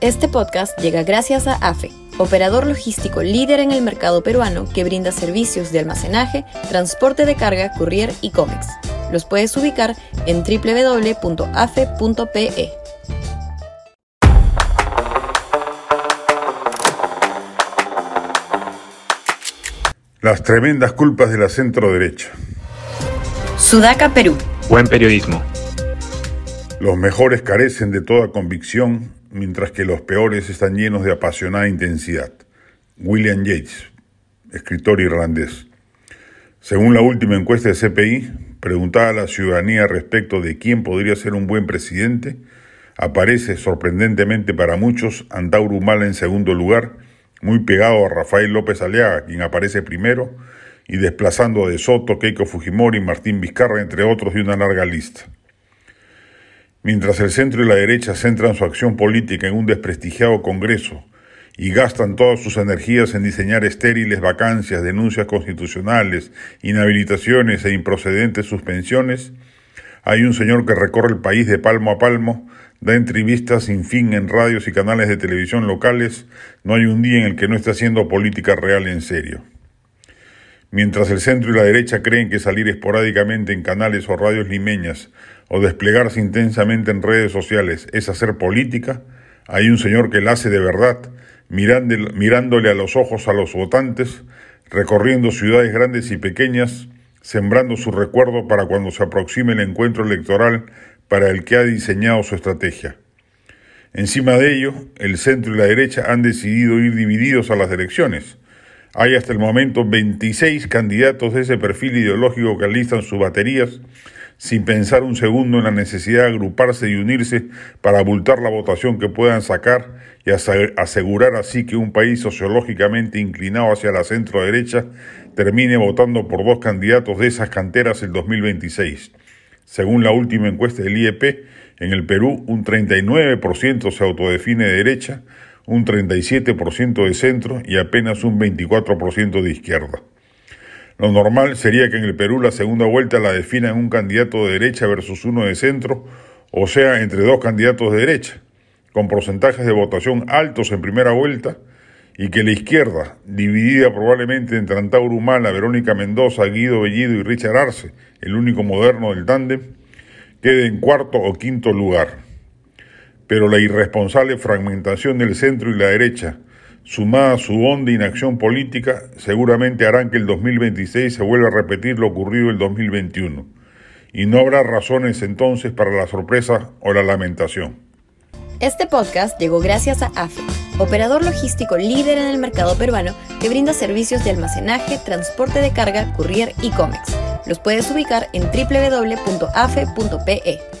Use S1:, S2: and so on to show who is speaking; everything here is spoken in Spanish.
S1: Este podcast llega gracias a AFE, operador logístico líder en el mercado peruano que brinda servicios de almacenaje, transporte de carga, courier y cómics. Los puedes ubicar en www.afe.pe.
S2: Las tremendas culpas de la centro derecha.
S1: Sudaca, Perú.
S3: Buen periodismo.
S2: Los mejores carecen de toda convicción, mientras que los peores están llenos de apasionada intensidad. William Yates, escritor irlandés. Según la última encuesta de CPI, preguntada a la ciudadanía respecto de quién podría ser un buen presidente, aparece sorprendentemente para muchos Antauro Humala en segundo lugar, muy pegado a Rafael López Aliaga, quien aparece primero, y desplazando a De Soto, Keiko Fujimori, Martín Vizcarra, entre otros, de una larga lista. Mientras el centro y la derecha centran su acción política en un desprestigiado Congreso y gastan todas sus energías en diseñar estériles vacancias, denuncias constitucionales, inhabilitaciones e improcedentes suspensiones, hay un señor que recorre el país de palmo a palmo, da entrevistas sin fin en radios y canales de televisión locales, no hay un día en el que no esté haciendo política real en serio. Mientras el centro y la derecha creen que salir esporádicamente en canales o radios limeñas o desplegarse intensamente en redes sociales es hacer política, hay un señor que la hace de verdad, mirándole a los ojos a los votantes, recorriendo ciudades grandes y pequeñas, sembrando su recuerdo para cuando se aproxime el encuentro electoral para el que ha diseñado su estrategia. Encima de ello, el centro y la derecha han decidido ir divididos a las elecciones. Hay hasta el momento 26 candidatos de ese perfil ideológico que alistan sus baterías sin pensar un segundo en la necesidad de agruparse y unirse para abultar la votación que puedan sacar y asegurar así que un país sociológicamente inclinado hacia la centro derecha termine votando por dos candidatos de esas canteras el 2026. Según la última encuesta del IEP, en el Perú un 39% se autodefine de derecha, un 37% de centro y apenas un 24% de izquierda. Lo normal sería que en el Perú la segunda vuelta la definan un candidato de derecha versus uno de centro, o sea, entre dos candidatos de derecha, con porcentajes de votación altos en primera vuelta, y que la izquierda, dividida probablemente entre Antauro Humala, Verónica Mendoza, Guido Bellido y Richard Arce, el único moderno del tándem, quede en cuarto o quinto lugar. Pero la irresponsable fragmentación del centro y la derecha, sumada a su honda inacción política, seguramente harán que el 2026 se vuelva a repetir lo ocurrido el 2021. Y no habrá razones entonces para la sorpresa o la lamentación.
S1: Este podcast llegó gracias a AFE, operador logístico líder en el mercado peruano que brinda servicios de almacenaje, transporte de carga, courier y cómics. Los puedes ubicar en www.afe.pe.